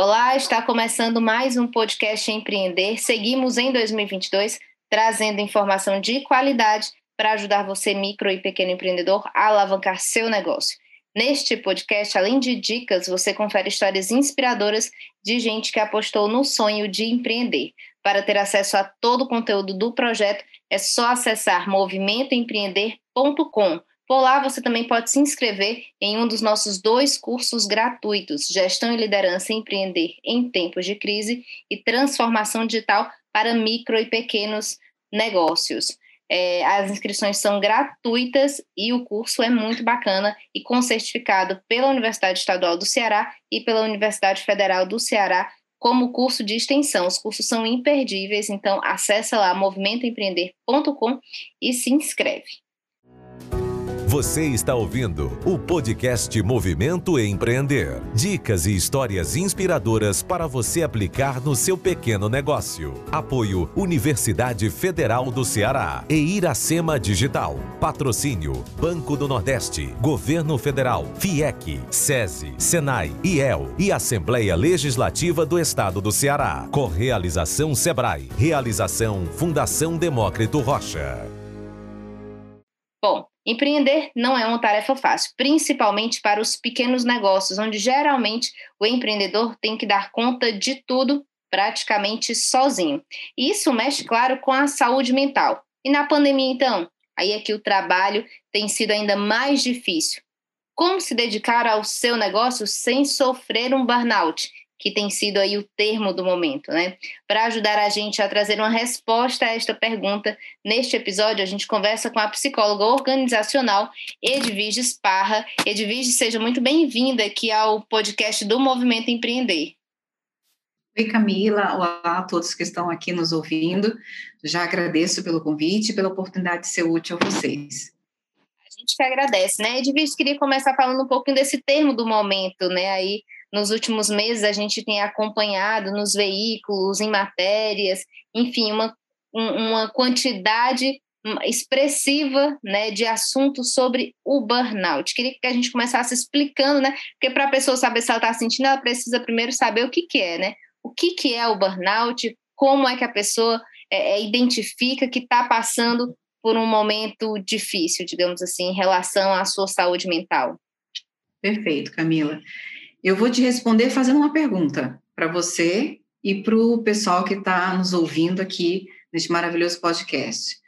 Olá, está começando mais um podcast Empreender. Seguimos em 2022 trazendo informação de qualidade para ajudar você, micro e pequeno empreendedor, a alavancar seu negócio. Neste podcast, além de dicas, você confere histórias inspiradoras de gente que apostou no sonho de empreender. Para ter acesso a todo o conteúdo do projeto, é só acessar movimentoempreender.com. Por lá, você também pode se inscrever em um dos nossos dois cursos gratuitos: Gestão e Liderança Empreender em Tempos de Crise e Transformação Digital para Micro e Pequenos Negócios. É, as inscrições são gratuitas e o curso é muito bacana e com certificado pela Universidade Estadual do Ceará e pela Universidade Federal do Ceará como curso de extensão. Os cursos são imperdíveis, então acessa lá movimentoempreender.com e se inscreve. Você está ouvindo o podcast Movimento Empreender. Dicas e histórias inspiradoras para você aplicar no seu pequeno negócio. Apoio Universidade Federal do Ceará e Iracema Digital. Patrocínio Banco do Nordeste, Governo Federal, FIEC, SESI, SENAI, IEL e Assembleia Legislativa do Estado do Ceará. Correalização Sebrae. Realização Fundação Demócrito Rocha. Bom, Empreender não é uma tarefa fácil, principalmente para os pequenos negócios, onde geralmente o empreendedor tem que dar conta de tudo praticamente sozinho. E isso mexe, claro, com a saúde mental. E na pandemia, então? Aí é que o trabalho tem sido ainda mais difícil. Como se dedicar ao seu negócio sem sofrer um burnout? Que tem sido aí o termo do momento, né? Para ajudar a gente a trazer uma resposta a esta pergunta, neste episódio a gente conversa com a psicóloga organizacional Edviges Parra. Edviges, seja muito bem-vinda aqui ao podcast do Movimento Empreender. Oi, Camila. Olá a todos que estão aqui nos ouvindo. Já agradeço pelo convite e pela oportunidade de ser útil a vocês. A gente que agradece, né? Edviges, queria começar falando um pouquinho desse termo do momento, né? Aí nos últimos meses a gente tem acompanhado nos veículos, em matérias, enfim, uma, uma quantidade expressiva né, de assuntos sobre o burnout. Queria que a gente começasse explicando, né? Porque para a pessoa saber se ela está sentindo, ela precisa primeiro saber o que, que é, né? O que, que é o burnout, como é que a pessoa é, é identifica que está passando por um momento difícil, digamos assim, em relação à sua saúde mental. Perfeito, Camila. Eu vou te responder fazendo uma pergunta para você e para o pessoal que está nos ouvindo aqui neste maravilhoso podcast.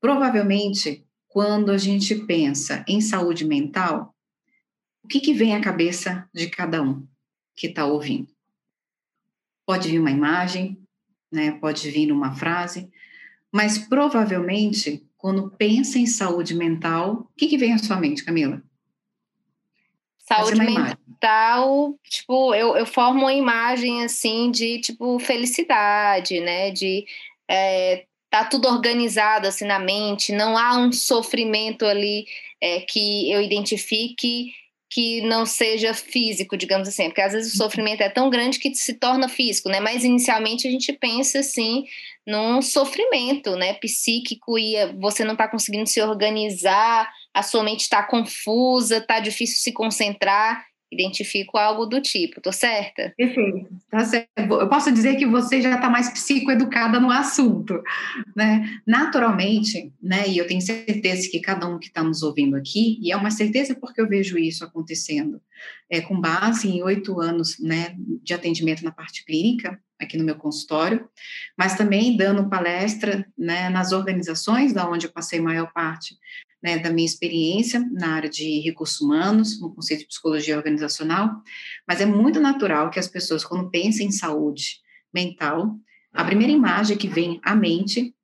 Provavelmente, quando a gente pensa em saúde mental, o que, que vem à cabeça de cada um que está ouvindo? Pode vir uma imagem, né? pode vir uma frase, mas provavelmente, quando pensa em saúde mental, o que, que vem à sua mente, Camila? Saúde mental, tipo, eu, eu formo uma imagem assim de tipo felicidade, né? De é, tá tudo organizado assim na mente, não há um sofrimento ali é, que eu identifique que não seja físico, digamos assim, porque às vezes o sofrimento é tão grande que se torna físico, né? Mas inicialmente a gente pensa assim num sofrimento, né, psíquico e você não está conseguindo se organizar, a sua mente está confusa, está difícil se concentrar, identifico algo do tipo, tô certa? Perfeito, tá certo. Eu posso dizer que você já está mais psicoeducada no assunto, né? Naturalmente, né? E eu tenho certeza que cada um que está nos ouvindo aqui, e é uma certeza porque eu vejo isso acontecendo, é, com base em oito anos, né, de atendimento na parte clínica, aqui no meu consultório, mas também dando palestra, né, nas organizações da onde eu passei maior parte né, da minha experiência na área de recursos humanos, no conceito de psicologia organizacional, mas é muito natural que as pessoas, quando pensam em saúde mental, a primeira imagem que vem à mente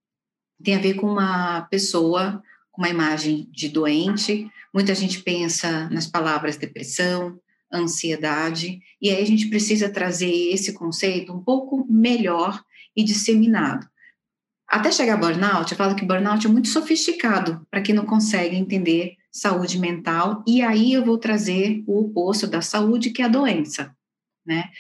tem a ver com uma pessoa com uma imagem de doente. Muita gente pensa nas palavras depressão, ansiedade, e aí a gente precisa trazer esse conceito um pouco melhor e disseminado. Até chegar a burnout, eu falo que burnout é muito sofisticado para quem não consegue entender saúde mental, e aí eu vou trazer o oposto da saúde, que é a doença, né?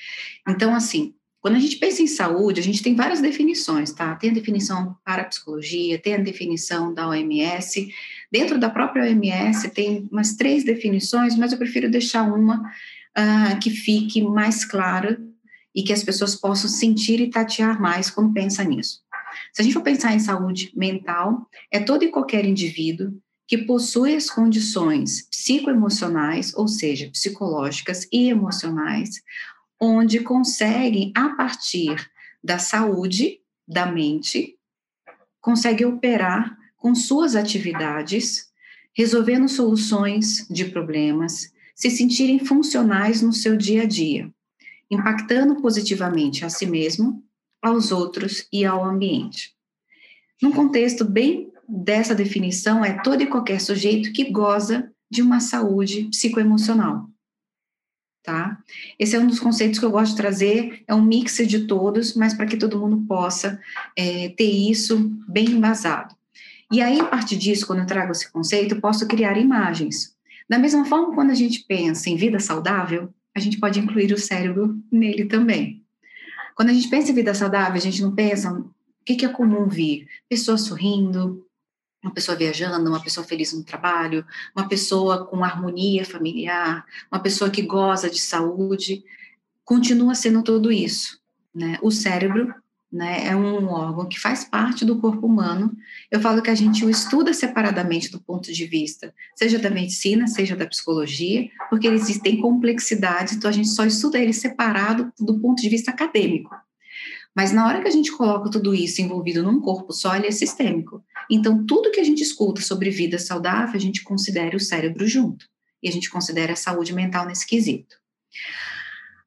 Então, assim, quando a gente pensa em saúde, a gente tem várias definições, tá? Tem a definição para a psicologia, tem a definição da OMS. Dentro da própria OMS tem umas três definições, mas eu prefiro deixar uma uh, que fique mais clara e que as pessoas possam sentir e tatear mais quando pensa nisso. Se a gente for pensar em saúde mental, é todo e qualquer indivíduo que possui as condições psicoemocionais, ou seja, psicológicas e emocionais, onde conseguem, a partir da saúde da mente, consegue operar com suas atividades, resolvendo soluções de problemas, se sentirem funcionais no seu dia a dia, impactando positivamente a si mesmo, aos outros e ao ambiente. Num contexto bem dessa definição, é todo e qualquer sujeito que goza de uma saúde psicoemocional. Tá? Esse é um dos conceitos que eu gosto de trazer, é um mix de todos, mas para que todo mundo possa é, ter isso bem embasado. E aí, a partir disso, quando eu trago esse conceito, posso criar imagens. Da mesma forma, quando a gente pensa em vida saudável, a gente pode incluir o cérebro nele também. Quando a gente pensa em vida saudável, a gente não pensa o que é comum vir? Pessoa sorrindo, uma pessoa viajando, uma pessoa feliz no trabalho, uma pessoa com harmonia familiar, uma pessoa que goza de saúde, continua sendo tudo isso. Né? O cérebro né, é um órgão que faz parte do corpo humano. Eu falo que a gente o estuda separadamente do ponto de vista, seja da medicina, seja da psicologia, porque existem complexidades, então a gente só estuda ele separado do ponto de vista acadêmico. Mas na hora que a gente coloca tudo isso envolvido num corpo só, ele é sistêmico. Então, tudo que a gente escuta sobre vida saudável, a gente considera o cérebro junto. E a gente considera a saúde mental nesse quesito.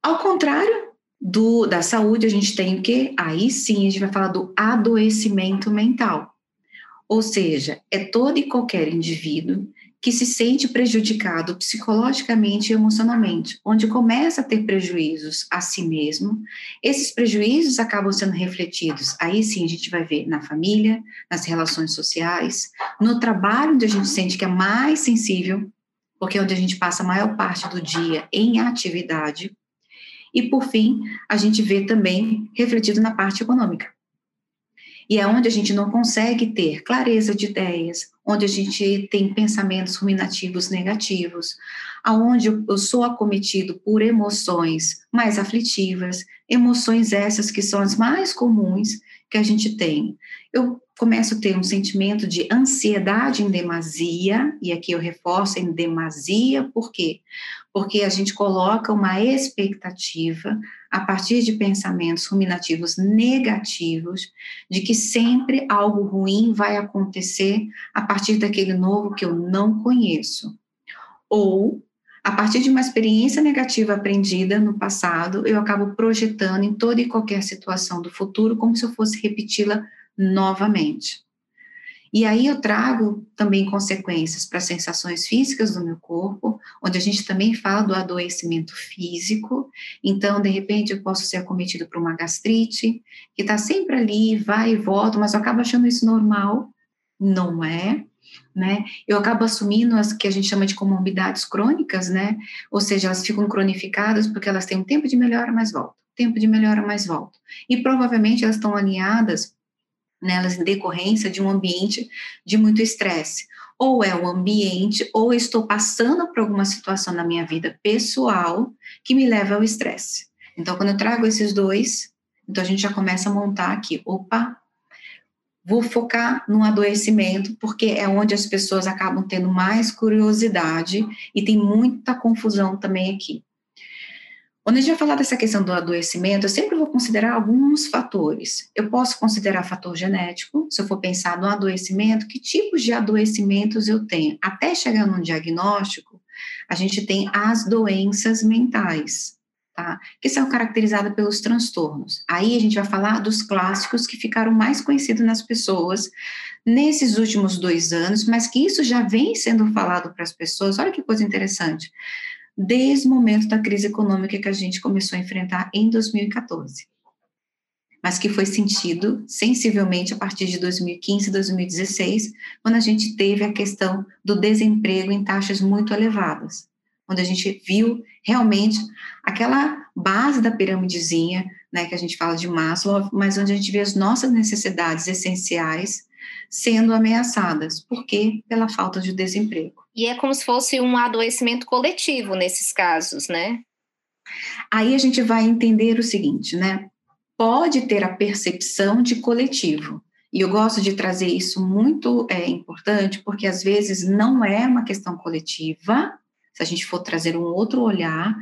Ao contrário do, da saúde, a gente tem o quê? Aí sim a gente vai falar do adoecimento mental. Ou seja, é todo e qualquer indivíduo que se sente prejudicado psicologicamente e emocionalmente, onde começa a ter prejuízos a si mesmo. Esses prejuízos acabam sendo refletidos, aí sim a gente vai ver na família, nas relações sociais, no trabalho, onde a gente sente que é mais sensível, porque é onde a gente passa a maior parte do dia em atividade. E, por fim, a gente vê também refletido na parte econômica. E é onde a gente não consegue ter clareza de ideias, onde a gente tem pensamentos ruminativos negativos, aonde eu sou acometido por emoções mais aflitivas, emoções essas que são as mais comuns que a gente tem. Eu começo a ter um sentimento de ansiedade em demasia, e aqui eu reforço em demasia, por quê? Porque a gente coloca uma expectativa a partir de pensamentos ruminativos negativos, de que sempre algo ruim vai acontecer a partir daquele novo que eu não conheço. Ou, a partir de uma experiência negativa aprendida no passado, eu acabo projetando em toda e qualquer situação do futuro como se eu fosse repeti-la novamente. E aí eu trago também consequências para sensações físicas do meu corpo, onde a gente também fala do adoecimento físico. Então, de repente, eu posso ser acometido por uma gastrite, que está sempre ali, vai e volta, mas eu acabo achando isso normal. Não é. Né? Eu acabo assumindo as que a gente chama de comorbidades crônicas, né? Ou seja, elas ficam cronificadas porque elas têm um tempo de melhora, mais volta, tempo de melhora, mais volta. E provavelmente elas estão alinhadas nelas em decorrência de um ambiente de muito estresse. Ou é o ambiente, ou estou passando por alguma situação na minha vida pessoal que me leva ao estresse. Então, quando eu trago esses dois, então a gente já começa a montar aqui, opa, vou focar no adoecimento, porque é onde as pessoas acabam tendo mais curiosidade e tem muita confusão também aqui. Quando a gente vai falar dessa questão do adoecimento, eu sempre vou considerar alguns fatores. Eu posso considerar fator genético, se eu for pensar no adoecimento, que tipos de adoecimentos eu tenho. Até chegar num diagnóstico, a gente tem as doenças mentais, tá? Que são caracterizadas pelos transtornos. Aí a gente vai falar dos clássicos que ficaram mais conhecidos nas pessoas nesses últimos dois anos, mas que isso já vem sendo falado para as pessoas. Olha que coisa interessante desde o momento da crise econômica que a gente começou a enfrentar em 2014, mas que foi sentido sensivelmente a partir de 2015 e 2016, quando a gente teve a questão do desemprego em taxas muito elevadas, onde a gente viu realmente aquela base da piramidezinha, né, que a gente fala de Maslow, mas onde a gente vê as nossas necessidades essenciais sendo ameaçadas. Por quê? Pela falta de desemprego. E é como se fosse um adoecimento coletivo nesses casos, né? Aí a gente vai entender o seguinte, né? Pode ter a percepção de coletivo. E eu gosto de trazer isso muito é, importante, porque às vezes não é uma questão coletiva, se a gente for trazer um outro olhar,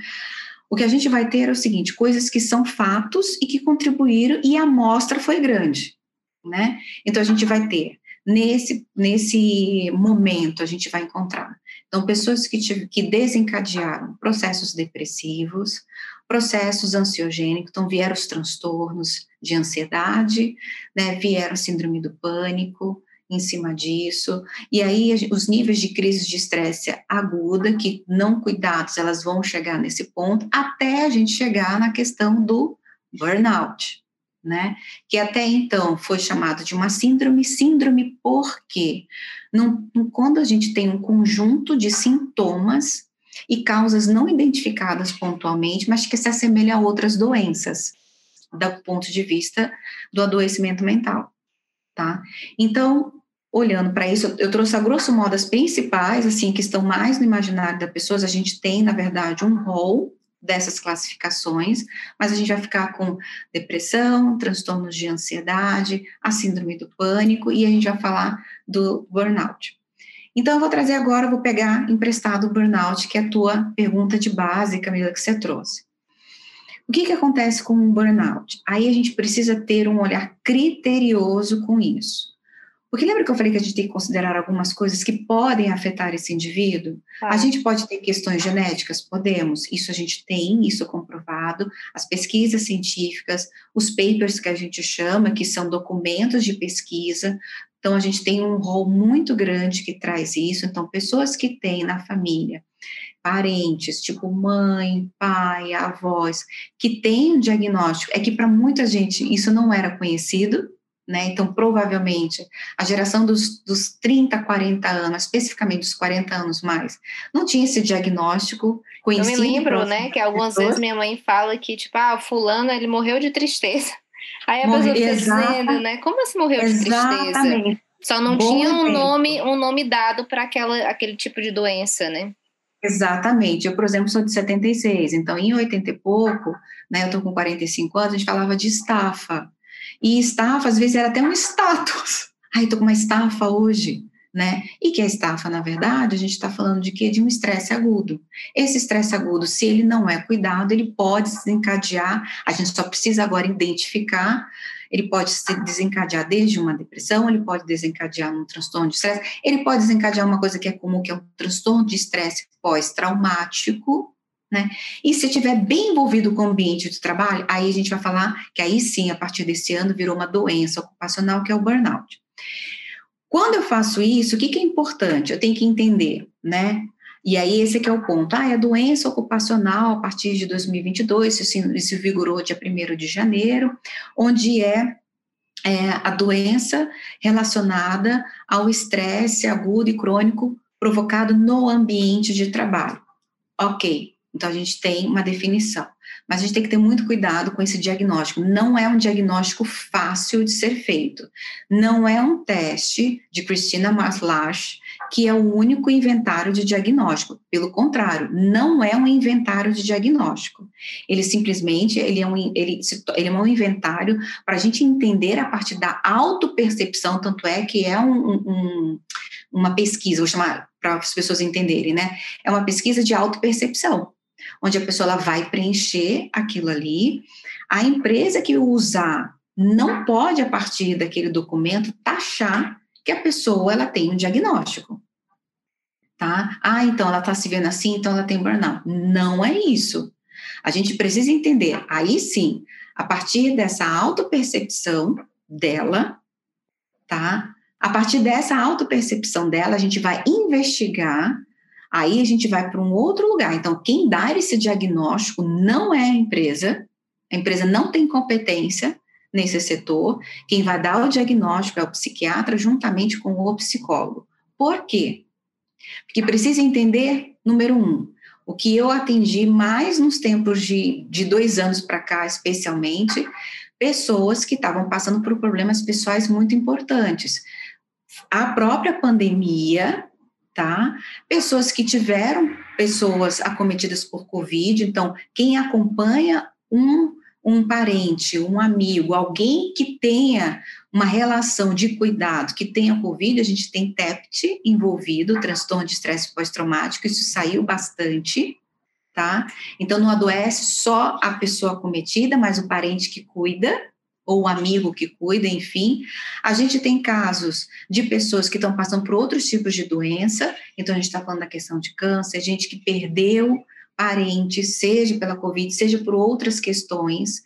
o que a gente vai ter é o seguinte: coisas que são fatos e que contribuíram, e a amostra foi grande, né? Então a gente vai ter nesse, nesse momento a gente vai encontrar. Então, pessoas que, que desencadearam processos depressivos, processos ansiogênicos, então vieram os transtornos de ansiedade, né, vieram síndrome do pânico em cima disso, e aí os níveis de crise de estresse aguda, que não cuidados, elas vão chegar nesse ponto, até a gente chegar na questão do burnout né? Que até então foi chamado de uma síndrome, síndrome porque não, quando a gente tem um conjunto de sintomas e causas não identificadas pontualmente, mas que se assemelham a outras doenças, do ponto de vista do adoecimento mental, tá? Então, olhando para isso, eu trouxe a grosso modo as principais, assim, que estão mais no imaginário das pessoas, a gente tem, na verdade, um rol dessas classificações, mas a gente vai ficar com depressão, transtornos de ansiedade, a síndrome do pânico e a gente vai falar do burnout. Então, eu vou trazer agora, vou pegar emprestado o burnout, que é a tua pergunta de base, Camila, que você trouxe. O que, que acontece com o burnout? Aí a gente precisa ter um olhar criterioso com isso. Porque lembra que eu falei que a gente tem que considerar algumas coisas que podem afetar esse indivíduo? Ah. A gente pode ter questões genéticas? Podemos. Isso a gente tem, isso é comprovado. As pesquisas científicas, os papers que a gente chama, que são documentos de pesquisa. Então, a gente tem um rol muito grande que traz isso. Então, pessoas que têm na família parentes, tipo mãe, pai, avós, que têm um diagnóstico, é que para muita gente isso não era conhecido, né? Então, provavelmente, a geração dos, dos 30, 40 anos, especificamente dos 40 anos mais, não tinha esse diagnóstico conhecido. Eu me lembro, né, que algumas vezes minha mãe fala que, tipo, ah, fulano, ele morreu de tristeza. Aí a Morre, pessoa fica dizendo, né, como assim morreu exatamente. de tristeza? Só não Bom tinha um nome, um nome dado para aquele tipo de doença, né? Exatamente. Eu, por exemplo, sou de 76, então em 80 e pouco, né, eu tô com 45 anos, a gente falava de estafa. E estafa, às vezes, era até um status. Ai, tô com uma estafa hoje, né? E que a estafa, na verdade, a gente está falando de quê? De um estresse agudo. Esse estresse agudo, se ele não é cuidado, ele pode desencadear, a gente só precisa agora identificar, ele pode se desencadear desde uma depressão, ele pode desencadear um transtorno de estresse, ele pode desencadear uma coisa que é comum, que é um transtorno de estresse pós-traumático, né? E se estiver bem envolvido com o ambiente de trabalho, aí a gente vai falar que aí sim, a partir desse ano, virou uma doença ocupacional, que é o burnout. Quando eu faço isso, o que, que é importante? Eu tenho que entender, né? E aí esse que é o ponto. Ah, é doença ocupacional a partir de 2022, isso, isso vigorou dia 1 de janeiro, onde é, é a doença relacionada ao estresse agudo e crônico provocado no ambiente de trabalho. Ok, então, a gente tem uma definição. Mas a gente tem que ter muito cuidado com esse diagnóstico. Não é um diagnóstico fácil de ser feito. Não é um teste de Christina Maslach, que é o único inventário de diagnóstico. Pelo contrário, não é um inventário de diagnóstico. Ele simplesmente ele é um, ele, ele é um inventário para a gente entender a partir da autopercepção, tanto é que é um, um, uma pesquisa, vou chamar para as pessoas entenderem, né? É uma pesquisa de autopercepção onde a pessoa ela vai preencher aquilo ali. A empresa que usar não pode, a partir daquele documento, taxar que a pessoa ela tem um diagnóstico. Tá? Ah, então ela está se vendo assim, então ela tem burnout. Não é isso. A gente precisa entender, aí sim, a partir dessa autopercepção dela, tá? A partir dessa autopercepção dela, a gente vai investigar Aí a gente vai para um outro lugar. Então, quem dá esse diagnóstico não é a empresa, a empresa não tem competência nesse setor. Quem vai dar o diagnóstico é o psiquiatra, juntamente com o psicólogo. Por quê? Porque precisa entender, número um, o que eu atendi mais nos tempos de, de dois anos para cá, especialmente, pessoas que estavam passando por problemas pessoais muito importantes. A própria pandemia tá? Pessoas que tiveram pessoas acometidas por Covid. Então, quem acompanha um, um parente, um amigo, alguém que tenha uma relação de cuidado, que tenha Covid, a gente tem TEPT envolvido, transtorno de estresse pós-traumático, isso saiu bastante, tá? Então, não adoece só a pessoa acometida, mas o parente que cuida, ou o amigo que cuida, enfim. A gente tem casos de pessoas que estão passando por outros tipos de doença, então a gente está falando da questão de câncer, gente que perdeu parentes, seja pela Covid, seja por outras questões,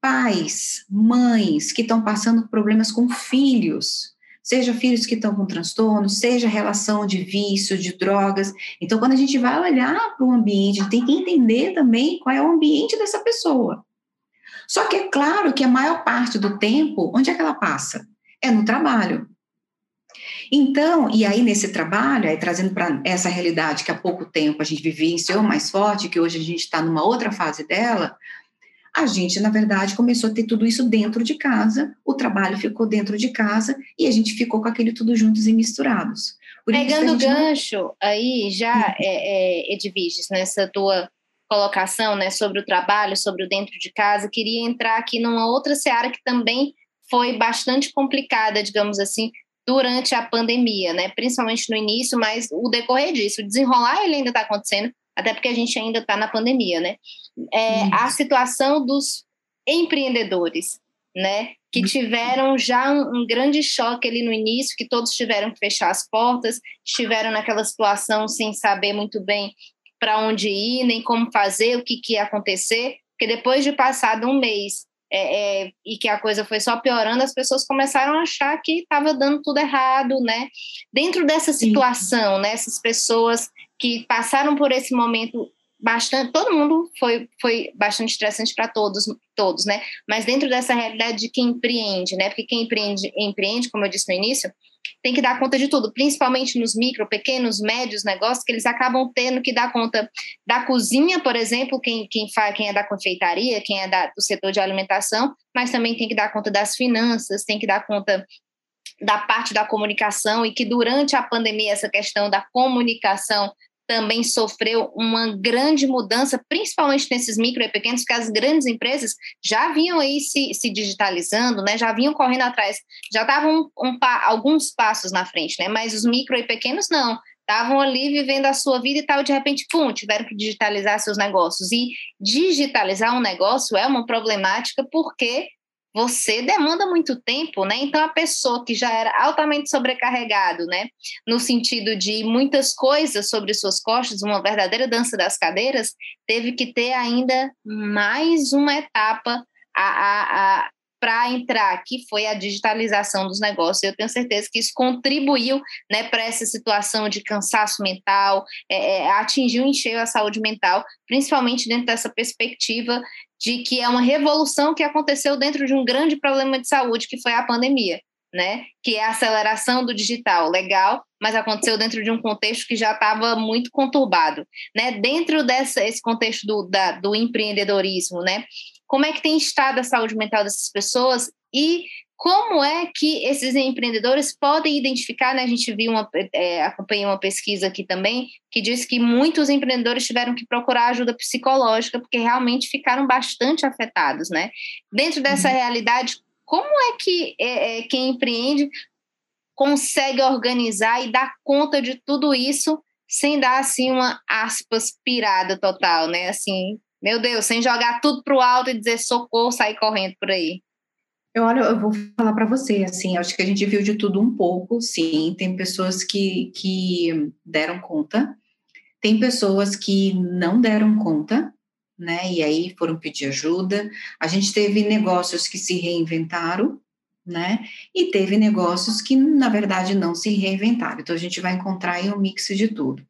pais, mães que estão passando por problemas com filhos, seja filhos que estão com transtorno, seja relação de vício, de drogas. Então, quando a gente vai olhar para o ambiente, tem que entender também qual é o ambiente dessa pessoa. Só que é claro que a maior parte do tempo, onde é que ela passa? É no trabalho. Então, e aí nesse trabalho, aí trazendo para essa realidade que há pouco tempo a gente vivenciou mais forte, que hoje a gente está numa outra fase dela, a gente, na verdade, começou a ter tudo isso dentro de casa, o trabalho ficou dentro de casa e a gente ficou com aquele tudo juntos e misturados. Por Pegando o gancho não... aí, já, uhum. é, é, Edviges, nessa tua colocação né, sobre o trabalho, sobre o dentro de casa, queria entrar aqui numa outra seara que também foi bastante complicada, digamos assim, durante a pandemia, né? Principalmente no início, mas o decorrer disso, o desenrolar ele ainda está acontecendo, até porque a gente ainda está na pandemia, né? É, a situação dos empreendedores, né? Que tiveram já um, um, grande choque ali no início, que todos tiveram que fechar as portas, estiveram naquela situação sem saber muito bem para onde ir, nem como fazer, o que, que ia acontecer, porque depois de passado um mês é, é, e que a coisa foi só piorando, as pessoas começaram a achar que estava dando tudo errado, né? Dentro dessa situação, né, essas pessoas que passaram por esse momento bastante, todo mundo foi, foi bastante estressante para todos, todos, né? Mas dentro dessa realidade de quem empreende, né? Porque quem empreende, empreende, como eu disse no início, tem que dar conta de tudo, principalmente nos micro, pequenos, médios negócios, que eles acabam tendo que dar conta da cozinha, por exemplo, quem, quem, faz, quem é da confeitaria, quem é da, do setor de alimentação, mas também tem que dar conta das finanças, tem que dar conta da parte da comunicação e que durante a pandemia essa questão da comunicação também sofreu uma grande mudança, principalmente nesses micro e pequenos, porque as grandes empresas já vinham aí se, se digitalizando, né, já vinham correndo atrás, já estavam um, um, alguns passos na frente, né, mas os micro e pequenos não, estavam ali vivendo a sua vida e tal, de repente, pum, tiveram que digitalizar seus negócios. E digitalizar um negócio é uma problemática porque você demanda muito tempo, né? Então a pessoa que já era altamente sobrecarregado, né, no sentido de muitas coisas sobre suas costas, uma verdadeira dança das cadeiras, teve que ter ainda mais uma etapa a, a, a para entrar, que foi a digitalização dos negócios. Eu tenho certeza que isso contribuiu né, para essa situação de cansaço mental, é, é, atingiu em cheio a saúde mental, principalmente dentro dessa perspectiva de que é uma revolução que aconteceu dentro de um grande problema de saúde, que foi a pandemia, né? Que é a aceleração do digital, legal, mas aconteceu dentro de um contexto que já estava muito conturbado, né? Dentro desse esse contexto do, da, do empreendedorismo, né? Como é que tem estado a saúde mental dessas pessoas e como é que esses empreendedores podem identificar, né? A gente viu uma, é, acompanhei uma pesquisa aqui também que diz que muitos empreendedores tiveram que procurar ajuda psicológica porque realmente ficaram bastante afetados, né? Dentro dessa uhum. realidade, como é que é, é, quem empreende consegue organizar e dar conta de tudo isso sem dar assim uma aspas pirada total, né? Assim, meu Deus, sem jogar tudo para o alto e dizer socorro, sair correndo por aí. Eu, olha, eu vou falar para você, assim, acho que a gente viu de tudo um pouco, sim. Tem pessoas que, que deram conta, tem pessoas que não deram conta, né? E aí foram pedir ajuda. A gente teve negócios que se reinventaram, né? E teve negócios que, na verdade, não se reinventaram. Então, a gente vai encontrar aí um mix de tudo.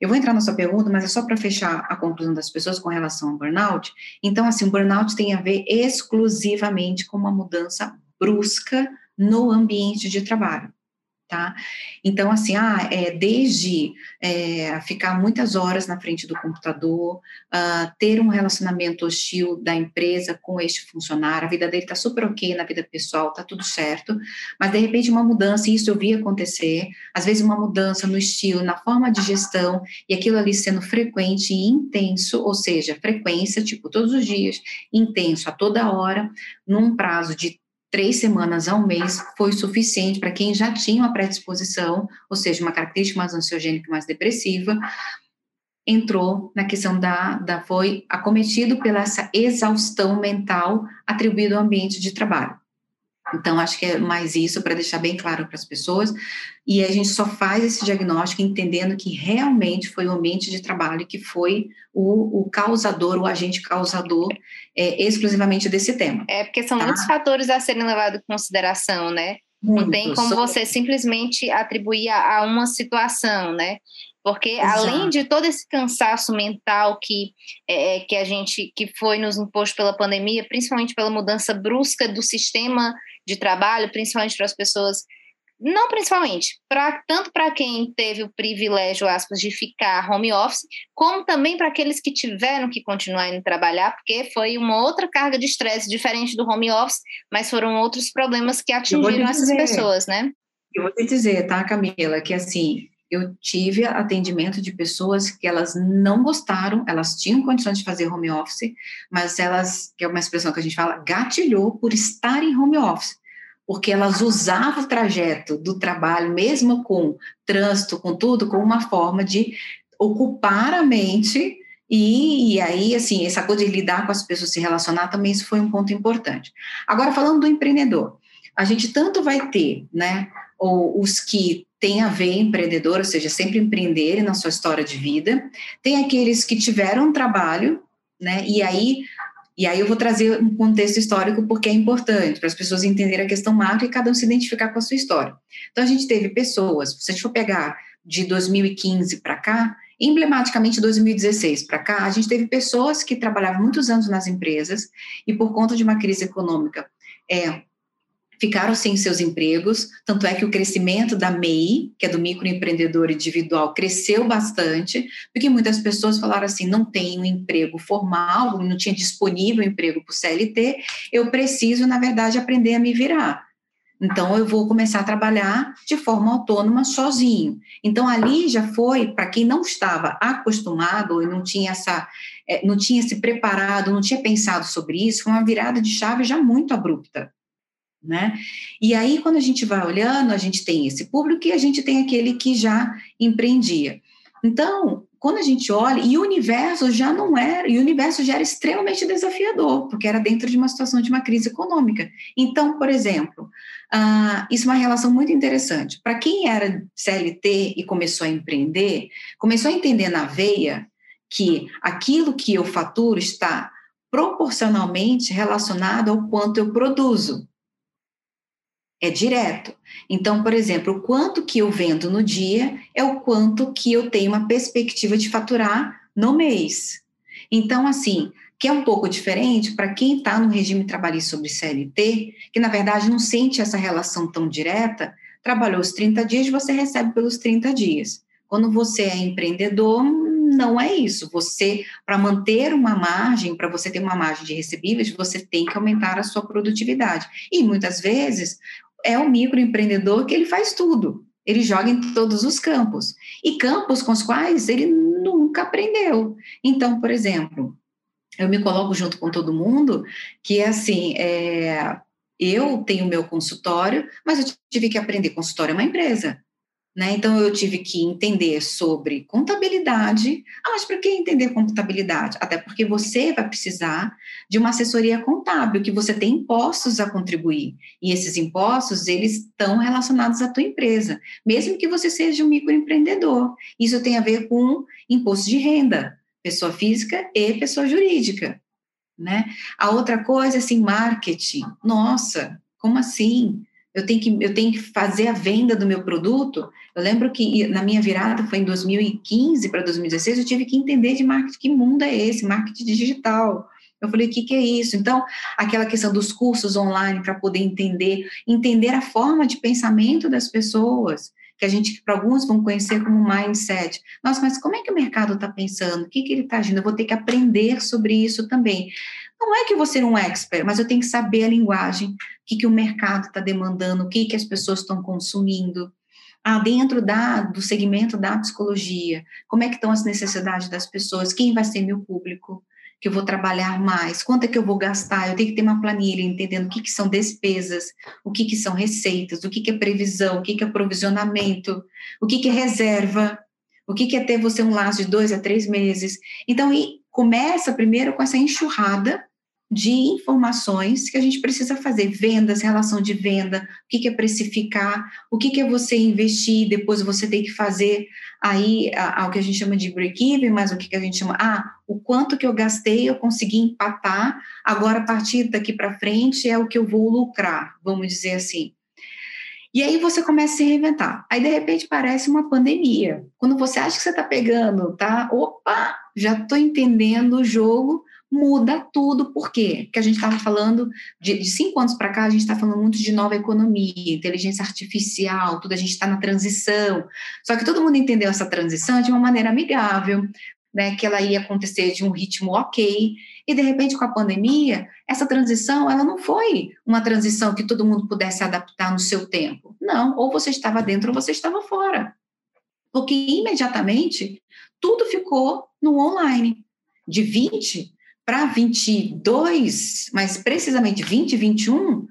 Eu vou entrar na sua pergunta, mas é só para fechar a conclusão das pessoas com relação ao burnout. Então, assim, o burnout tem a ver exclusivamente com uma mudança brusca no ambiente de trabalho. Tá? Então, assim, ah, é, desde é, ficar muitas horas na frente do computador, uh, ter um relacionamento hostil da empresa com este funcionário, a vida dele está super ok na vida pessoal, está tudo certo, mas de repente uma mudança, e isso eu vi acontecer, às vezes uma mudança no estilo, na forma de gestão, e aquilo ali sendo frequente e intenso, ou seja, frequência, tipo, todos os dias, intenso, a toda hora, num prazo de três semanas a um mês foi suficiente para quem já tinha uma predisposição, ou seja, uma característica mais ansiogênica, mais depressiva, entrou na questão da, da foi acometido pela essa exaustão mental atribuída ao ambiente de trabalho. Então, acho que é mais isso para deixar bem claro para as pessoas. E a gente só faz esse diagnóstico entendendo que realmente foi o ambiente de trabalho que foi o, o causador, o agente causador é, exclusivamente desse tema. É, porque são tá? muitos fatores a serem levados em consideração, né? Muito, Não tem como só... você simplesmente atribuir a, a uma situação, né? Porque Exato. além de todo esse cansaço mental que, é, é, que a gente que foi nos imposto pela pandemia, principalmente pela mudança brusca do sistema de trabalho, principalmente para as pessoas, não principalmente, pra, tanto para quem teve o privilégio, aspas, de ficar home office, como também para aqueles que tiveram que continuar indo trabalhar, porque foi uma outra carga de estresse diferente do home office, mas foram outros problemas que atingiram essas pessoas, né? Eu vou te dizer, tá, Camila, que assim, eu tive atendimento de pessoas que elas não gostaram, elas tinham condições de fazer home office, mas elas, que é uma expressão que a gente fala, gatilhou por estar em home office, porque elas usavam o trajeto do trabalho, mesmo com trânsito, com tudo, como uma forma de ocupar a mente e, e, aí, assim, essa coisa de lidar com as pessoas, se relacionar, também isso foi um ponto importante. Agora, falando do empreendedor, a gente tanto vai ter, né, os que têm a ver empreendedor, ou seja, sempre empreenderem na sua história de vida. Tem aqueles que tiveram um trabalho, né? E aí, e aí eu vou trazer um contexto histórico porque é importante para as pessoas entenderem a questão macro e cada um se identificar com a sua história. Então a gente teve pessoas, se a gente for pegar de 2015 para cá, emblematicamente 2016 para cá, a gente teve pessoas que trabalhavam muitos anos nas empresas e por conta de uma crise econômica é, ficaram sem seus empregos, tanto é que o crescimento da MEI, que é do microempreendedor individual, cresceu bastante, porque muitas pessoas falaram assim, não tenho um emprego formal, não tinha disponível emprego para o CLT, eu preciso, na verdade, aprender a me virar. Então, eu vou começar a trabalhar de forma autônoma, sozinho. Então, ali já foi, para quem não estava acostumado e não tinha essa, eh, não tinha se preparado, não tinha pensado sobre isso, foi uma virada de chave já muito abrupta né? E aí, quando a gente vai olhando, a gente tem esse público e a gente tem aquele que já empreendia. Então, quando a gente olha, e o universo já não era, e o universo já era extremamente desafiador, porque era dentro de uma situação de uma crise econômica. Então, por exemplo, uh, isso é uma relação muito interessante. Para quem era CLT e começou a empreender, começou a entender na veia que aquilo que eu faturo está proporcionalmente relacionado ao quanto eu produzo é direto. Então, por exemplo, o quanto que eu vendo no dia é o quanto que eu tenho uma perspectiva de faturar no mês. Então, assim, que é um pouco diferente para quem está no regime trabalhista sobre CLT, que na verdade não sente essa relação tão direta, trabalhou os 30 dias, você recebe pelos 30 dias. Quando você é empreendedor, não é isso. Você, para manter uma margem, para você ter uma margem de recebíveis, você tem que aumentar a sua produtividade. E muitas vezes é o microempreendedor que ele faz tudo. Ele joga em todos os campos. E campos com os quais ele nunca aprendeu. Então, por exemplo, eu me coloco junto com todo mundo que é assim, é, eu tenho meu consultório, mas eu tive que aprender consultório é uma empresa. Né? Então, eu tive que entender sobre contabilidade. Ah, mas para que entender contabilidade? Até porque você vai precisar de uma assessoria contábil, que você tem impostos a contribuir. E esses impostos, eles estão relacionados à tua empresa, mesmo que você seja um microempreendedor. Isso tem a ver com imposto de renda, pessoa física e pessoa jurídica. Né? A outra coisa, assim, marketing. Nossa, como assim? Eu tenho que eu tenho que fazer a venda do meu produto. Eu lembro que na minha virada foi em 2015 para 2016, eu tive que entender de marketing, que mundo é esse, marketing digital. Eu falei, o que, que é isso? Então, aquela questão dos cursos online para poder entender, entender a forma de pensamento das pessoas, que a gente, para alguns, vão conhecer como mindset. Nossa, mas como é que o mercado está pensando? O que, que ele está agindo? Eu vou ter que aprender sobre isso também. Não é que eu vou ser um expert, mas eu tenho que saber a linguagem, o que, que o mercado está demandando, o que, que as pessoas estão consumindo. Ah, dentro da, do segmento da psicologia, como é que estão as necessidades das pessoas, quem vai ser meu público, que eu vou trabalhar mais, quanto é que eu vou gastar, eu tenho que ter uma planilha entendendo o que, que são despesas, o que, que são receitas, o que, que é previsão, o que, que é provisionamento, o que, que é reserva, o que, que é ter você um laço de dois a três meses. Então, começa primeiro com essa enxurrada de informações que a gente precisa fazer, vendas, relação de venda, o que, é precificar, o que, é você investir, depois você tem que fazer aí o que a gente chama de break-even, mas o que a gente chama, ah, o quanto que eu gastei, eu consegui empatar, agora a partir daqui para frente é o que eu vou lucrar, vamos dizer assim. E aí você começa a se reinventar. Aí, de repente, parece uma pandemia. Quando você acha que você está pegando, tá? Opa, já estou entendendo o jogo, muda tudo. Por quê? Porque a gente estava falando de, de, cinco anos para cá, a gente está falando muito de nova economia, inteligência artificial, tudo, a gente está na transição. Só que todo mundo entendeu essa transição de uma maneira amigável, né, que ela ia acontecer de um ritmo ok. E de repente, com a pandemia, essa transição, ela não foi uma transição que todo mundo pudesse adaptar no seu tempo. Não, ou você estava dentro ou você estava fora. Porque imediatamente tudo ficou no online. De 20 para 22, mas precisamente 2021,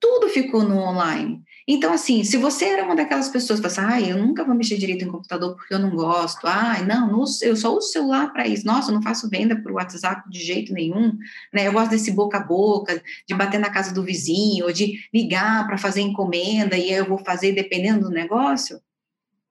tudo ficou no online. Então, assim, se você era uma daquelas pessoas que fala ah, eu nunca vou mexer direito em computador porque eu não gosto, ah, não, eu só uso celular para isso, nossa, eu não faço venda por WhatsApp de jeito nenhum, né? Eu gosto desse boca a boca, de bater na casa do vizinho, ou de ligar para fazer encomenda e eu vou fazer dependendo do negócio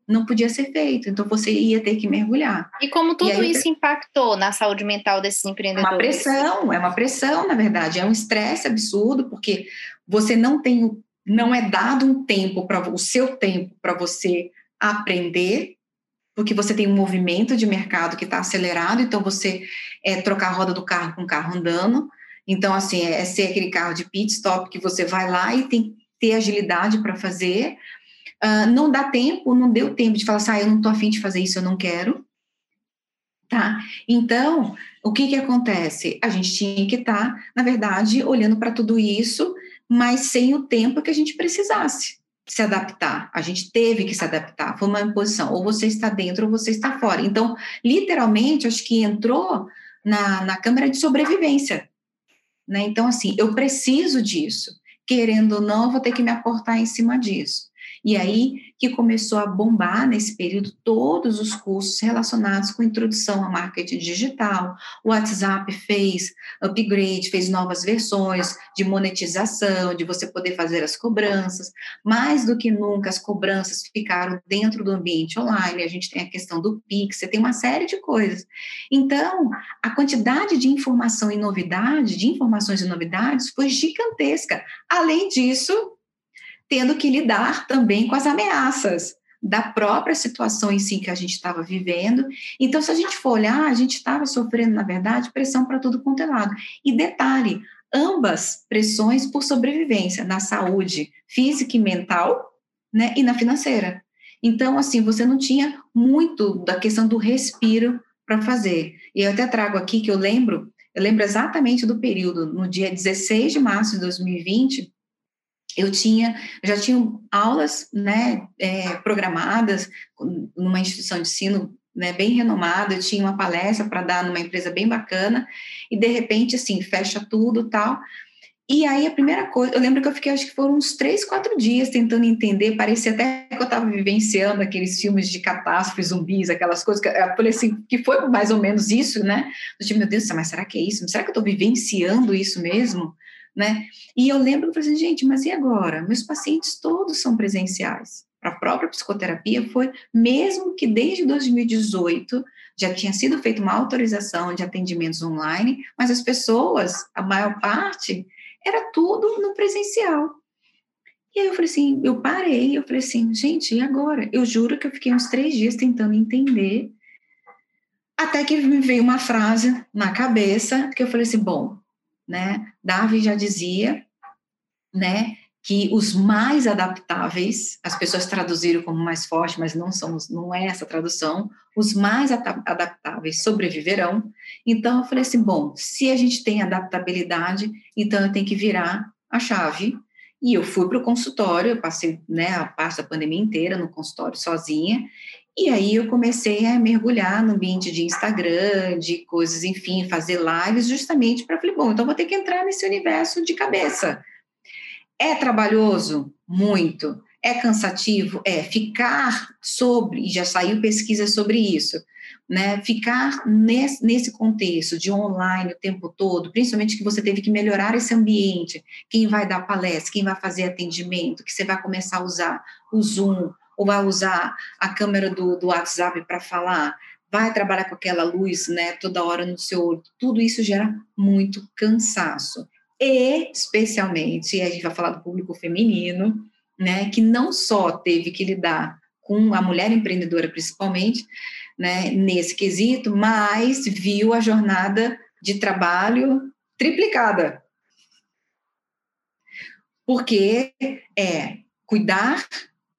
não podia ser feito, então você ia ter que mergulhar. E como tudo e aí, isso impactou na saúde mental desses empreendedores? É uma pressão, é uma pressão, na verdade, é um estresse absurdo, porque você não tem, não é dado um tempo para o seu tempo para você aprender, porque você tem um movimento de mercado que está acelerado, então você é trocar a roda do carro com o carro andando. Então, assim, é ser aquele carro de pit stop que você vai lá e tem que ter agilidade para fazer, Uh, não dá tempo, não deu tempo de falar assim, ah, eu não estou afim de fazer isso, eu não quero. Tá? Então, o que que acontece? A gente tinha que estar, tá, na verdade, olhando para tudo isso, mas sem o tempo que a gente precisasse se adaptar. A gente teve que se adaptar. Foi uma imposição. Ou você está dentro ou você está fora. Então, literalmente, acho que entrou na, na câmara de sobrevivência. Né? Então, assim, eu preciso disso. Querendo ou não, vou ter que me aportar em cima disso. E aí que começou a bombar nesse período todos os cursos relacionados com introdução a marketing digital. O WhatsApp fez upgrade, fez novas versões de monetização, de você poder fazer as cobranças. Mais do que nunca, as cobranças ficaram dentro do ambiente online. A gente tem a questão do Pix, você tem uma série de coisas. Então, a quantidade de informação e novidade, de informações e novidades, foi gigantesca. Além disso, tendo que lidar também com as ameaças da própria situação em si que a gente estava vivendo. Então, se a gente for olhar, a gente estava sofrendo, na verdade, pressão para tudo quanto é lado. E detalhe, ambas pressões por sobrevivência, na saúde física e mental, né, e na financeira. Então, assim, você não tinha muito da questão do respiro para fazer. E eu até trago aqui que eu lembro, eu lembro exatamente do período, no dia 16 de março de 2020, eu tinha, já tinha aulas, né, é, programadas numa instituição de ensino, né, bem renomada, eu tinha uma palestra para dar numa empresa bem bacana, e de repente, assim, fecha tudo tal, e aí a primeira coisa, eu lembro que eu fiquei, acho que foram uns três, quatro dias tentando entender, parecia até que eu estava vivenciando aqueles filmes de catástrofe, zumbis, aquelas coisas, que eu falei assim, que foi mais ou menos isso, né? Eu tive, meu Deus, mas será que é isso? Será que eu estou vivenciando isso mesmo? Né? E eu lembro, eu falei assim, gente, mas e agora? Meus pacientes todos são presenciais. Para a própria psicoterapia foi, mesmo que desde 2018 já tinha sido feita uma autorização de atendimentos online, mas as pessoas, a maior parte, era tudo no presencial. E aí eu falei assim, eu parei, eu falei assim, gente, e agora? Eu juro que eu fiquei uns três dias tentando entender, até que me veio uma frase na cabeça, que eu falei assim, bom, né? Darwin já dizia, né, que os mais adaptáveis, as pessoas traduziram como mais forte, mas não são, não é essa tradução, os mais adaptáveis sobreviverão. Então eu falei assim, bom, se a gente tem adaptabilidade, então eu tenho que virar a chave. E eu fui para o consultório, eu passei né, a parte da pandemia inteira no consultório sozinha, e aí eu comecei a mergulhar no ambiente de Instagram, de coisas, enfim, fazer lives, justamente para falei, bom, então vou ter que entrar nesse universo de cabeça. É trabalhoso? Muito. É cansativo? É. Ficar sobre, e já saiu pesquisa sobre isso, né? Ficar nesse, nesse contexto de online o tempo todo, principalmente que você teve que melhorar esse ambiente, quem vai dar palestra, quem vai fazer atendimento, que você vai começar a usar o Zoom, ou vai usar a câmera do, do WhatsApp para falar, vai trabalhar com aquela luz, né, toda hora no seu olho, tudo isso gera muito cansaço. E, especialmente, a gente vai falar do público feminino, né, que não só teve que lidar com a mulher empreendedora, principalmente, né, nesse quesito, mas viu a jornada de trabalho triplicada. Porque é cuidar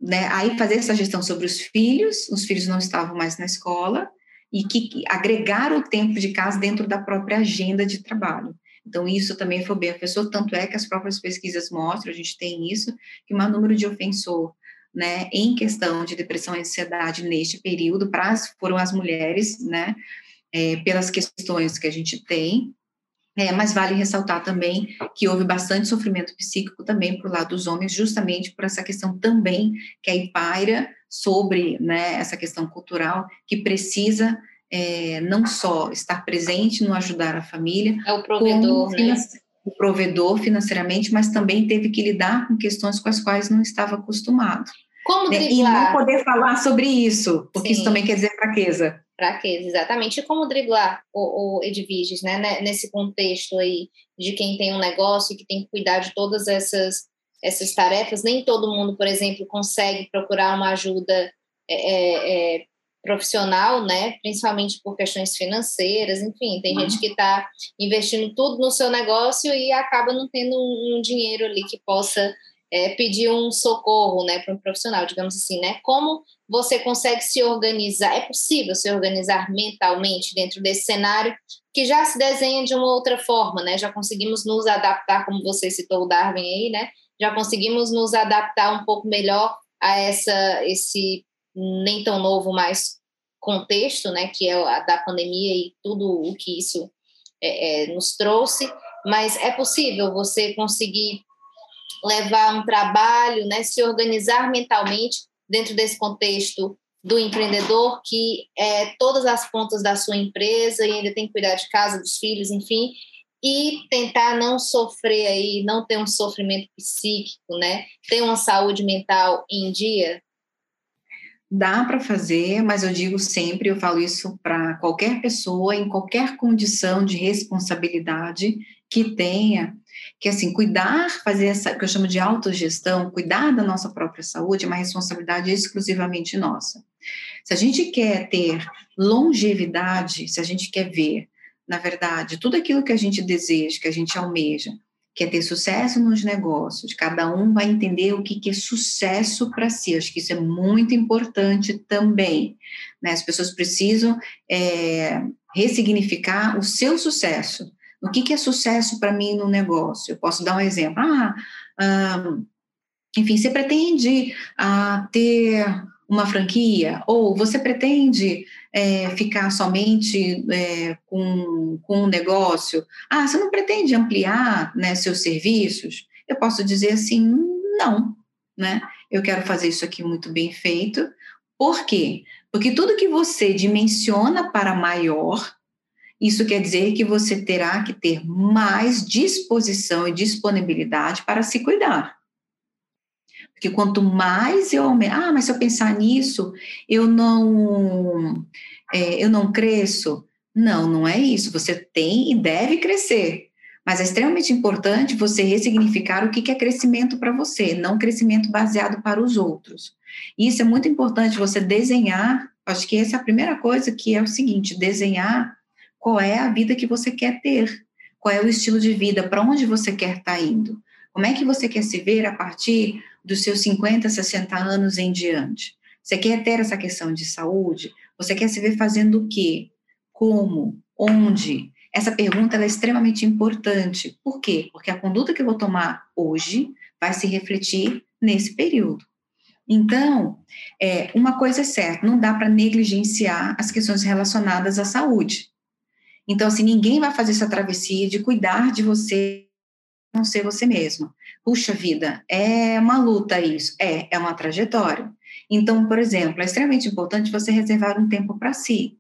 né, aí fazer essa gestão sobre os filhos, os filhos não estavam mais na escola, e que agregar o tempo de casa dentro da própria agenda de trabalho. Então, isso também foi bem professor, tanto é que as próprias pesquisas mostram, a gente tem isso, que o maior número de ofensor né, em questão de depressão e ansiedade neste período pra, foram as mulheres, né, é, pelas questões que a gente tem, é, mas vale ressaltar também que houve bastante sofrimento psíquico também por lado dos homens, justamente por essa questão também que aí paira sobre né, essa questão cultural, que precisa é, não só estar presente no ajudar a família, é o provedor, né? o provedor financeiramente, mas também teve que lidar com questões com as quais não estava acostumado. Como né? E não poder falar sobre isso, porque Sim. isso também quer dizer fraqueza fraqueza, exatamente. E como driblar o, o Edviges, né, nesse contexto aí de quem tem um negócio e que tem que cuidar de todas essas, essas tarefas. Nem todo mundo, por exemplo, consegue procurar uma ajuda é, é, é profissional, né, principalmente por questões financeiras, enfim, tem uhum. gente que está investindo tudo no seu negócio e acaba não tendo um, um dinheiro ali que possa é, pedir um socorro, né, para um profissional, digamos assim, né? Como você consegue se organizar? É possível se organizar mentalmente dentro desse cenário que já se desenha de uma outra forma, né? Já conseguimos nos adaptar, como você citou o Darwin aí, né? Já conseguimos nos adaptar um pouco melhor a essa esse nem tão novo mais contexto, né? Que é a da pandemia e tudo o que isso é, é, nos trouxe. Mas é possível você conseguir levar um trabalho, né, se organizar mentalmente dentro desse contexto do empreendedor que é todas as pontas da sua empresa e ainda tem que cuidar de casa, dos filhos, enfim, e tentar não sofrer aí, não ter um sofrimento psíquico, né? Ter uma saúde mental em dia. Dá para fazer, mas eu digo sempre, eu falo isso para qualquer pessoa, em qualquer condição de responsabilidade que tenha, que assim, cuidar, fazer essa que eu chamo de autogestão, cuidar da nossa própria saúde é uma responsabilidade exclusivamente nossa. Se a gente quer ter longevidade, se a gente quer ver, na verdade, tudo aquilo que a gente deseja, que a gente almeja, quer ter sucesso nos negócios, cada um vai entender o que, que é sucesso para si. Acho que isso é muito importante também. Né? As pessoas precisam é, ressignificar o seu sucesso. O que, que é sucesso para mim no negócio? Eu posso dar um exemplo. Ah, enfim, você pretende ah, ter uma franquia? Ou você pretende é, ficar somente é, com, com um negócio? Ah, você não pretende ampliar né, seus serviços? Eu posso dizer assim, não, né? Eu quero fazer isso aqui muito bem feito. Por quê? Porque tudo que você dimensiona para maior, isso quer dizer que você terá que ter mais disposição e disponibilidade para se cuidar. Porque quanto mais eu ah, mas se eu pensar nisso, eu não, é, eu não cresço. Não, não é isso. Você tem e deve crescer. Mas é extremamente importante você ressignificar o que é crescimento para você, não crescimento baseado para os outros. Isso é muito importante você desenhar. Acho que essa é a primeira coisa que é o seguinte: desenhar qual é a vida que você quer ter. qual é o estilo de vida, para onde você quer estar tá indo. Como é que você quer se ver a partir dos seus 50, 60 anos em diante? Você quer ter essa questão de saúde? Você quer se ver fazendo o quê? Como? Onde? Essa pergunta é extremamente importante. Por quê? Porque a conduta que eu vou tomar hoje vai se refletir nesse período. Então, é, uma coisa é certa, não dá para negligenciar as questões relacionadas à saúde. Então, assim, ninguém vai fazer essa travessia de cuidar de você, não ser você mesma. Puxa vida, é uma luta isso. É, é uma trajetória. Então, por exemplo, é extremamente importante você reservar um tempo para si.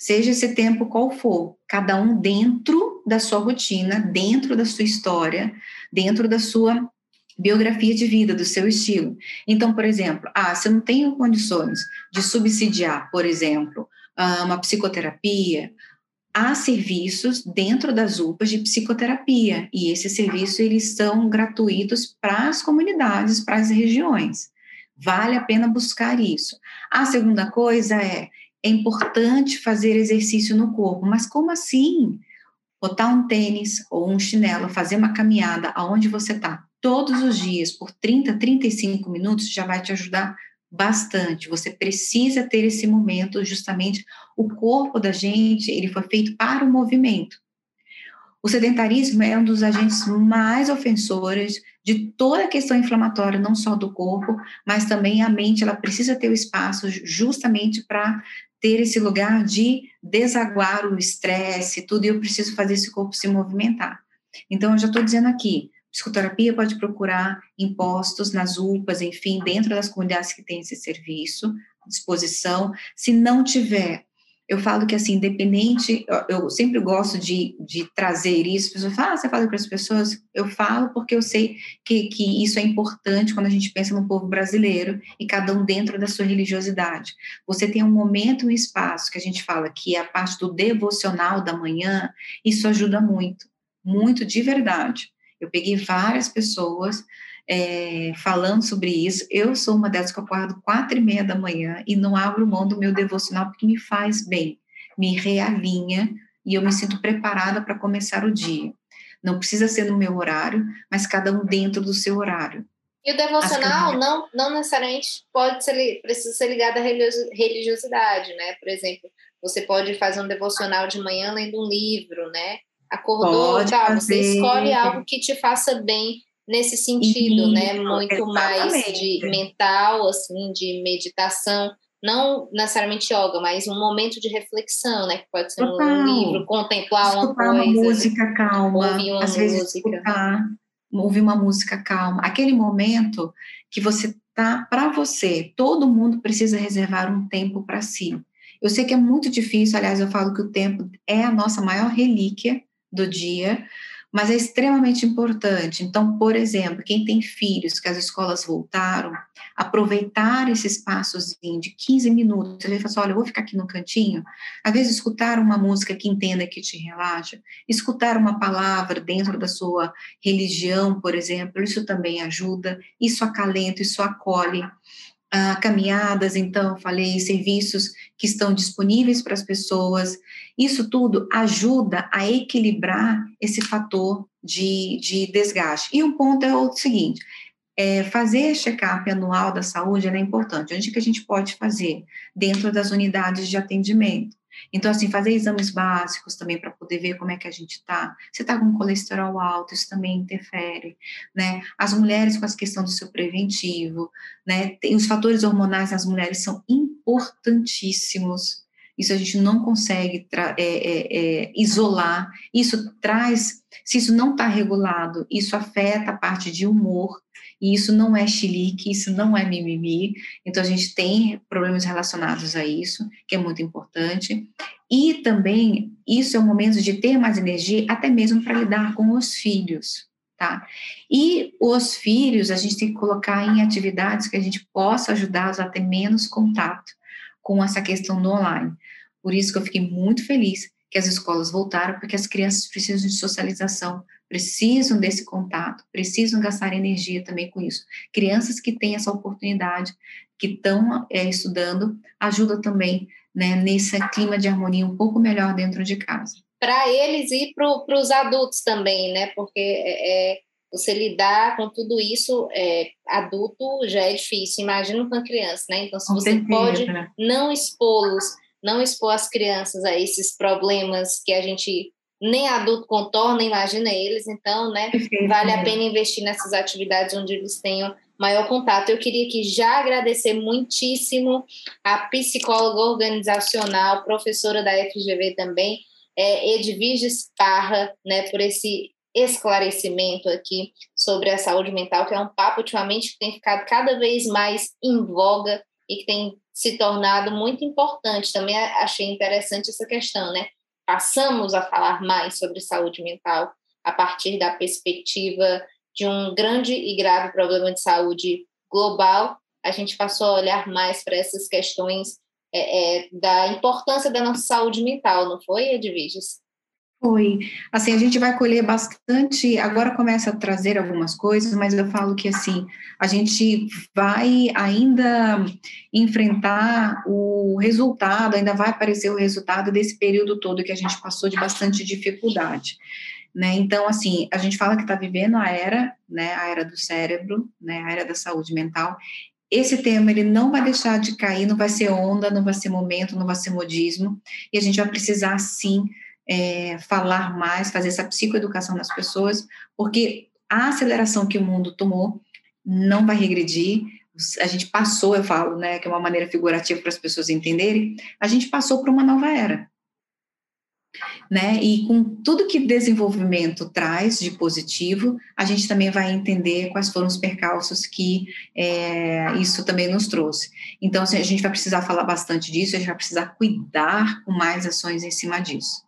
Seja esse tempo qual for, cada um dentro da sua rotina, dentro da sua história, dentro da sua biografia de vida, do seu estilo. Então, por exemplo, ah, se eu não tenho condições de subsidiar, por exemplo, ah, uma psicoterapia, há serviços dentro das UPAs de psicoterapia, e esses serviços eles são gratuitos para as comunidades, para as regiões. Vale a pena buscar isso. A segunda coisa é, é importante fazer exercício no corpo, mas como assim? Botar um tênis ou um chinelo, fazer uma caminhada aonde você está todos os dias por 30, 35 minutos já vai te ajudar bastante. Você precisa ter esse momento, justamente o corpo da gente, ele foi feito para o movimento. O sedentarismo é um dos agentes mais ofensores de toda a questão inflamatória, não só do corpo, mas também a mente, ela precisa ter o espaço justamente para ter esse lugar de desaguar o estresse, tudo, e eu preciso fazer esse corpo se movimentar. Então, eu já estou dizendo aqui, Psicoterapia pode procurar impostos nas UPAs, enfim, dentro das comunidades que têm esse serviço à disposição. Se não tiver, eu falo que, assim, independente, eu sempre gosto de, de trazer isso, as pessoas falam, ah, você fala para as pessoas? Eu falo porque eu sei que, que isso é importante quando a gente pensa no povo brasileiro e cada um dentro da sua religiosidade. Você tem um momento um espaço que a gente fala que é a parte do devocional da manhã, isso ajuda muito, muito de verdade. Eu peguei várias pessoas é, falando sobre isso. Eu sou uma delas que eu acordo quatro e meia da manhã e não abro mão do meu devocional porque me faz bem, me realinha e eu me sinto preparada para começar o dia. Não precisa ser no meu horário, mas cada um dentro do seu horário. E o devocional não, não necessariamente pode ser, precisa ser ligado à religiosidade, né? Por exemplo, você pode fazer um devocional de manhã lendo um livro, né? Acordou, Pode tá, fazer. você escolhe algo que te faça bem nesse sentido, né? Isso, né? Muito exatamente. mais de mental, assim, de meditação, não necessariamente yoga, mas um momento de reflexão, né? Que pode ser Total. um livro, contemplar uma coisa. uma música calma, ouvir uma às música. vezes escutar, ouvir uma música calma. Aquele momento que você tá para você, todo mundo precisa reservar um tempo para si. Eu sei que é muito difícil, aliás, eu falo que o tempo é a nossa maior relíquia, do dia, mas é extremamente importante. Então, por exemplo, quem tem filhos que as escolas voltaram, aproveitar esse espaçozinho de 15 minutos, ele fala assim, olha, eu vou ficar aqui no cantinho, às vezes escutar uma música que entenda que te relaxa, escutar uma palavra dentro da sua religião, por exemplo, isso também ajuda, isso acalenta, isso acolhe ah, caminhadas, então, falei, serviços que estão disponíveis para as pessoas. Isso tudo ajuda a equilibrar esse fator de, de desgaste. E um ponto é o seguinte: é, fazer check-up anual da saúde é importante. Onde que a gente pode fazer? Dentro das unidades de atendimento. Então, assim, fazer exames básicos também para poder ver como é que a gente está. Se está com colesterol alto, isso também interfere, né? As mulheres com a questão do seu preventivo, né? Tem, os fatores hormonais nas mulheres são importantíssimos. Isso a gente não consegue é, é, é, isolar. Isso traz, se isso não está regulado, isso afeta a parte de humor, e isso não é chilique, isso não é mimimi. Então, a gente tem problemas relacionados a isso, que é muito importante. E também, isso é um momento de ter mais energia, até mesmo para lidar com os filhos, tá? E os filhos, a gente tem que colocar em atividades que a gente possa ajudá-los a ter menos contato com essa questão do online. Por isso que eu fiquei muito feliz que as escolas voltaram, porque as crianças precisam de socialização, precisam desse contato, precisam gastar energia também com isso. Crianças que têm essa oportunidade, que estão é, estudando, ajuda também né, nesse clima de harmonia um pouco melhor dentro de casa. para eles e para os adultos também, né? Porque é, é, você lidar com tudo isso, é, adulto já é difícil, imagina com a criança, né? Então, se com você certeza. pode não expô-los, não expor as crianças a esses problemas que a gente nem adulto contorna, imagina eles, então, né? Vale a pena investir nessas atividades onde eles tenham maior contato. Eu queria aqui já agradecer muitíssimo a psicóloga organizacional, professora da FGV também, é, Edviges Parra, né, por esse esclarecimento aqui sobre a saúde mental, que é um papo ultimamente que tem ficado cada vez mais em voga e que tem se tornado muito importante. Também achei interessante essa questão, né? Passamos a falar mais sobre saúde mental a partir da perspectiva de um grande e grave problema de saúde global, a gente passou a olhar mais para essas questões é, é, da importância da nossa saúde mental, não foi, Edviges? Foi. Assim, a gente vai colher bastante. Agora começa a trazer algumas coisas, mas eu falo que assim, a gente vai ainda enfrentar o resultado, ainda vai aparecer o resultado desse período todo que a gente passou de bastante dificuldade. Né? Então, assim, a gente fala que está vivendo a era, né, a era do cérebro, né, a era da saúde mental. Esse tema ele não vai deixar de cair, não vai ser onda, não vai ser momento, não vai ser modismo, e a gente vai precisar sim é, falar mais, fazer essa psicoeducação nas pessoas, porque a aceleração que o mundo tomou não vai regredir. A gente passou, eu falo, né, que é uma maneira figurativa para as pessoas entenderem, a gente passou para uma nova era né? E com tudo que desenvolvimento traz de positivo, a gente também vai entender quais foram os percalços que é, isso também nos trouxe. Então, assim, a gente vai precisar falar bastante disso, a gente vai precisar cuidar com mais ações em cima disso.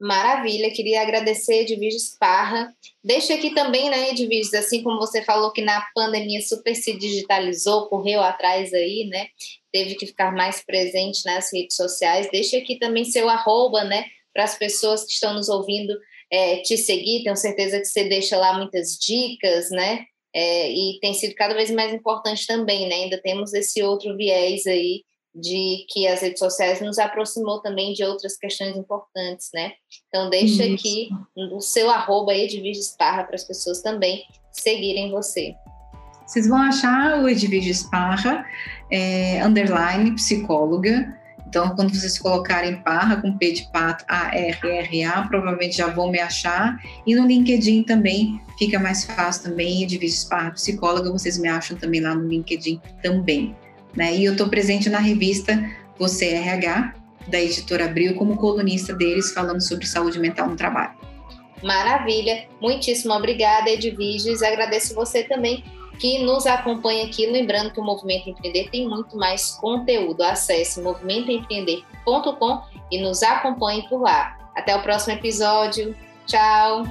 Maravilha, queria agradecer Edviges Parra. Deixa aqui também, né, Edviges, assim como você falou que na pandemia super se digitalizou, correu atrás aí, né, teve que ficar mais presente nas redes sociais, deixa aqui também seu arroba, né, para as pessoas que estão nos ouvindo é, te seguir. Tenho certeza que você deixa lá muitas dicas, né? É, e tem sido cada vez mais importante também, né? Ainda temos esse outro viés aí de que as redes sociais nos aproximou também de outras questões importantes, né? Então deixa Isso. aqui o seu arroba para as pessoas também seguirem você. Vocês vão achar o Edviges Parra, é, underline psicóloga, então, quando vocês colocarem Parra com P de pato, A-R-R-A, provavelmente já vão me achar. E no LinkedIn também fica mais fácil também, Edviges Parra Psicóloga, vocês me acham também lá no LinkedIn também. Né? E eu estou presente na revista Você RH, da editora Abril, como colunista deles, falando sobre saúde mental no trabalho. Maravilha, muitíssimo obrigada, Edviges. Agradeço você também que nos acompanha aqui. Lembrando que o Movimento Empreender tem muito mais conteúdo. Acesse movimentoempreender.com e nos acompanhe por lá. Até o próximo episódio. Tchau!